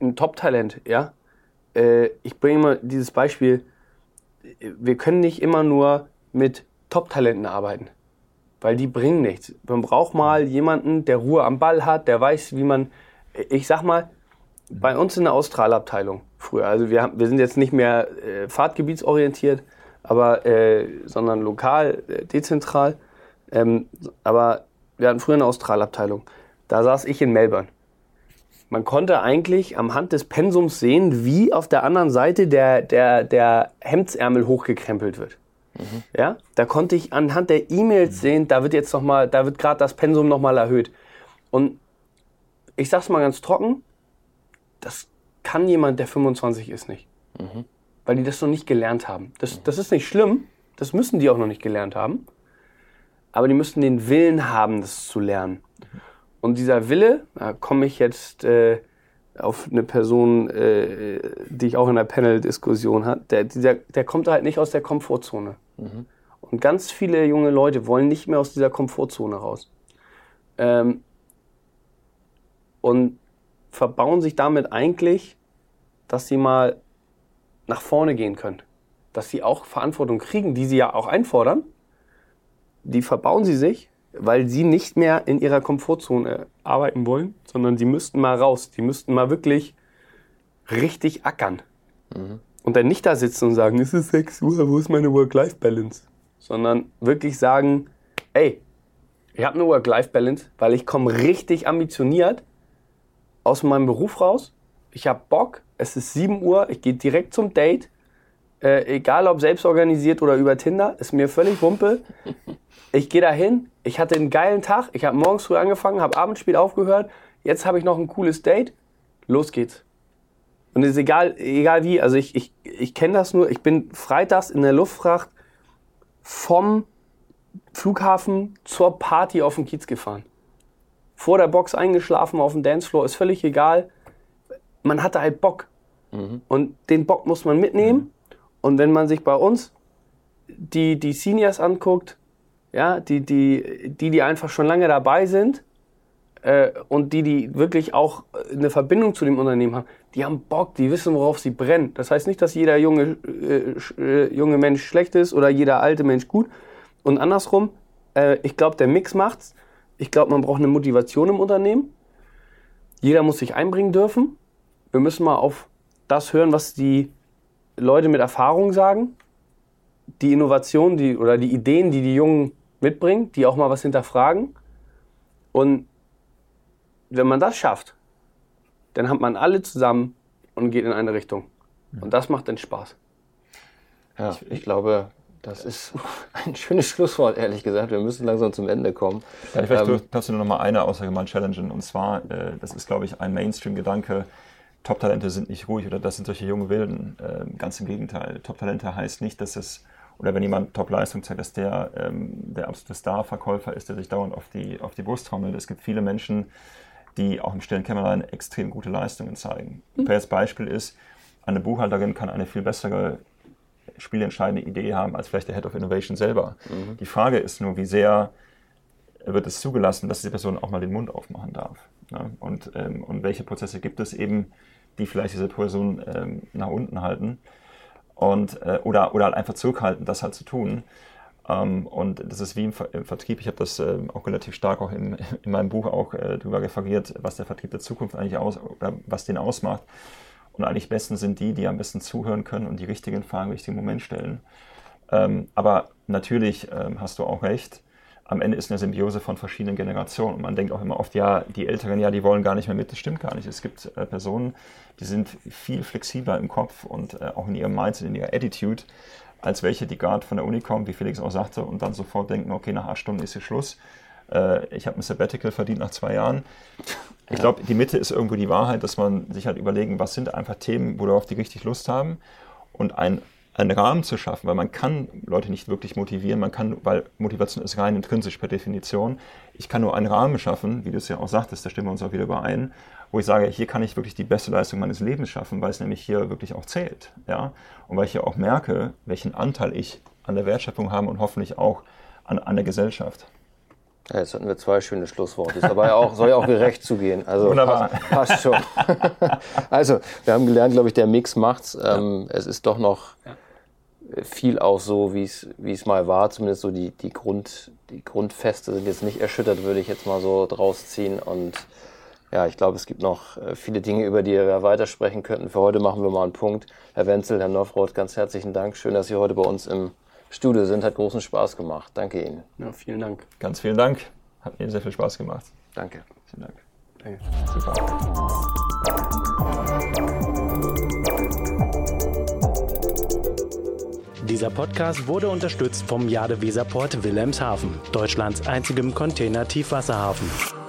ein Top-Talent, ja. Äh, ich bringe immer dieses Beispiel, wir können nicht immer nur mit Top-Talenten arbeiten, weil die bringen nichts. Man braucht mal jemanden, der Ruhe am Ball hat, der weiß, wie man, ich sag mal, bei uns in der Australabteilung früher, also wir, haben, wir sind jetzt nicht mehr äh, fahrtgebietsorientiert, aber, äh, sondern lokal, äh, dezentral, ähm, aber wir hatten früher eine Australabteilung. Da saß ich in Melbourne. Man konnte eigentlich am Hand des Pensums sehen, wie auf der anderen Seite der, der, der Hemdsärmel hochgekrempelt wird. Ja, da konnte ich anhand der E-Mails sehen, da wird jetzt noch mal, da wird gerade das Pensum noch mal erhöht. Und ich sag's mal ganz trocken, das kann jemand, der 25 ist, nicht. Weil die das noch nicht gelernt haben. Das, das ist nicht schlimm, das müssen die auch noch nicht gelernt haben. Aber die müssen den Willen haben, das zu lernen. Und dieser Wille, da komme ich jetzt äh, auf eine Person, äh, die ich auch in der Panel-Diskussion hatte, der, dieser, der kommt halt nicht aus der Komfortzone. Und ganz viele junge Leute wollen nicht mehr aus dieser Komfortzone raus. Ähm, und verbauen sich damit eigentlich, dass sie mal nach vorne gehen können. Dass sie auch Verantwortung kriegen, die sie ja auch einfordern. Die verbauen sie sich, weil sie nicht mehr in ihrer Komfortzone arbeiten wollen, sondern sie müssten mal raus. Die müssten mal wirklich richtig ackern. Und dann nicht da sitzen und sagen, es ist 6 Uhr, wo ist meine Work-Life-Balance? Sondern wirklich sagen, ey, ich habe eine Work-Life-Balance, weil ich komme richtig ambitioniert aus meinem Beruf raus. Ich habe Bock, es ist 7 Uhr, ich gehe direkt zum Date. Äh, egal ob selbst organisiert oder über Tinder, ist mir völlig wumpe. Ich gehe dahin, ich hatte einen geilen Tag, ich habe morgens früh angefangen, habe abends spät aufgehört, jetzt habe ich noch ein cooles Date, los geht's. Und es ist egal, egal wie, also ich, ich, ich kenne das nur, ich bin freitags in der Luftfracht vom Flughafen zur Party auf den Kiez gefahren. Vor der Box eingeschlafen auf dem Dancefloor, ist völlig egal. Man hatte halt Bock. Und den Bock muss man mitnehmen. Und wenn man sich bei uns die, die Seniors anguckt, ja, die, die, die, die einfach schon lange dabei sind äh, und die, die wirklich auch eine Verbindung zu dem Unternehmen haben, die haben Bock, die wissen, worauf sie brennen. Das heißt nicht, dass jeder junge, äh, äh, junge Mensch schlecht ist oder jeder alte Mensch gut. Und andersrum, äh, ich glaube, der Mix macht's. Ich glaube, man braucht eine Motivation im Unternehmen. Jeder muss sich einbringen dürfen. Wir müssen mal auf das hören, was die Leute mit Erfahrung sagen. Die Innovation die, oder die Ideen, die die Jungen mitbringen, die auch mal was hinterfragen. Und wenn man das schafft, dann hat man alle zusammen und geht in eine Richtung. Und das macht dann Spaß. Ja, ich glaube, das ist ein schönes Schlusswort, ehrlich gesagt. Wir müssen langsam zum Ende kommen. Ja, vielleicht Ähm, darfst du nur noch mal eine Aussage mal challengen. Und zwar, äh, das ist, glaube ich, ein Mainstream-Gedanke. Top-Talente sind nicht ruhig oder das sind solche junge Wilden. Ähm, ganz im Gegenteil. Top-Talente heißt nicht, dass es, oder wenn jemand Top-Leistung zeigt, dass der ähm, der absolute Star-Verkäufer ist, der sich dauernd auf die, auf die Brust trommelt. Es gibt viele Menschen, die auch im stillen Kämmerlein extrem gute Leistungen zeigen. Mhm. Beispiel ist, eine Buchhalterin kann eine viel bessere spielentscheidende Idee haben als vielleicht der Head of Innovation selber. Mhm. Die Frage ist nur, wie sehr wird es zugelassen, dass die Person auch mal den Mund aufmachen darf. Ne? Und, ähm, und welche Prozesse gibt es eben, die vielleicht diese Person ähm, nach unten halten und, äh, oder, oder halt einfach zurückhalten, das halt zu tun. Ähm, und das ist wie im, Ver im Vertrieb, ich habe das ähm, auch relativ stark auch in, in meinem Buch auch äh, drüber referiert, was der Vertrieb der Zukunft eigentlich aus, oder was den ausmacht. Und eigentlich besten sind die, die am besten zuhören können und die richtigen Fragen im richtigen Moment stellen. Ähm, aber natürlich ähm, hast du auch recht. Am Ende ist eine Symbiose von verschiedenen Generationen. Und man denkt auch immer oft, ja, die Älteren, ja, die wollen gar nicht mehr mit. Das stimmt gar nicht. Es gibt äh, Personen, die sind viel flexibler im Kopf und äh, auch in ihrem Mindset, in ihrer Attitude, als welche, die gerade von der Uni kommen, wie Felix auch sagte, und dann sofort denken, okay, nach acht Stunden ist hier Schluss. Äh, ich habe ein Sabbatical verdient nach zwei Jahren. Ich glaube, die Mitte ist irgendwo die Wahrheit, dass man sich halt überlegen, was sind einfach Themen, worauf die richtig Lust haben und ein einen Rahmen zu schaffen, weil man kann Leute nicht wirklich motivieren, man kann, weil Motivation ist rein intrinsisch per Definition. Ich kann nur einen Rahmen schaffen, wie du es ja auch sagtest, da stimmen wir uns auch wieder überein, wo ich sage, hier kann ich wirklich die beste Leistung meines Lebens schaffen, weil es nämlich hier wirklich auch zählt, ja, und weil ich ja auch merke, welchen Anteil ich an der Wertschöpfung habe und hoffentlich auch an, an der Gesellschaft. Ja, jetzt hatten wir zwei schöne Schlussworte. Ist ja auch, soll ja auch gerecht zugehen. Also Wunderbar. Passt, passt schon. also, wir haben gelernt, glaube ich, der Mix macht's. Ähm, es ist doch noch viel auch so, wie es wie es mal war. Zumindest so die, die, Grund, die Grundfeste sind jetzt nicht erschüttert, würde ich jetzt mal so draus ziehen. Und ja, ich glaube, es gibt noch äh, viele Dinge, über die wir weitersprechen könnten. Für heute machen wir mal einen Punkt. Herr Wenzel, Herr Nofroth, ganz herzlichen Dank. Schön, dass Sie heute bei uns im Studio sind. Hat großen Spaß gemacht. Danke Ihnen. Ja, vielen Dank. Ganz vielen Dank. Hat mir sehr viel Spaß gemacht. Danke. Vielen Dank. Danke. Super. Dieser Podcast wurde unterstützt vom Jade Weserport Wilhelmshaven, Deutschlands einzigem Container-Tiefwasserhafen.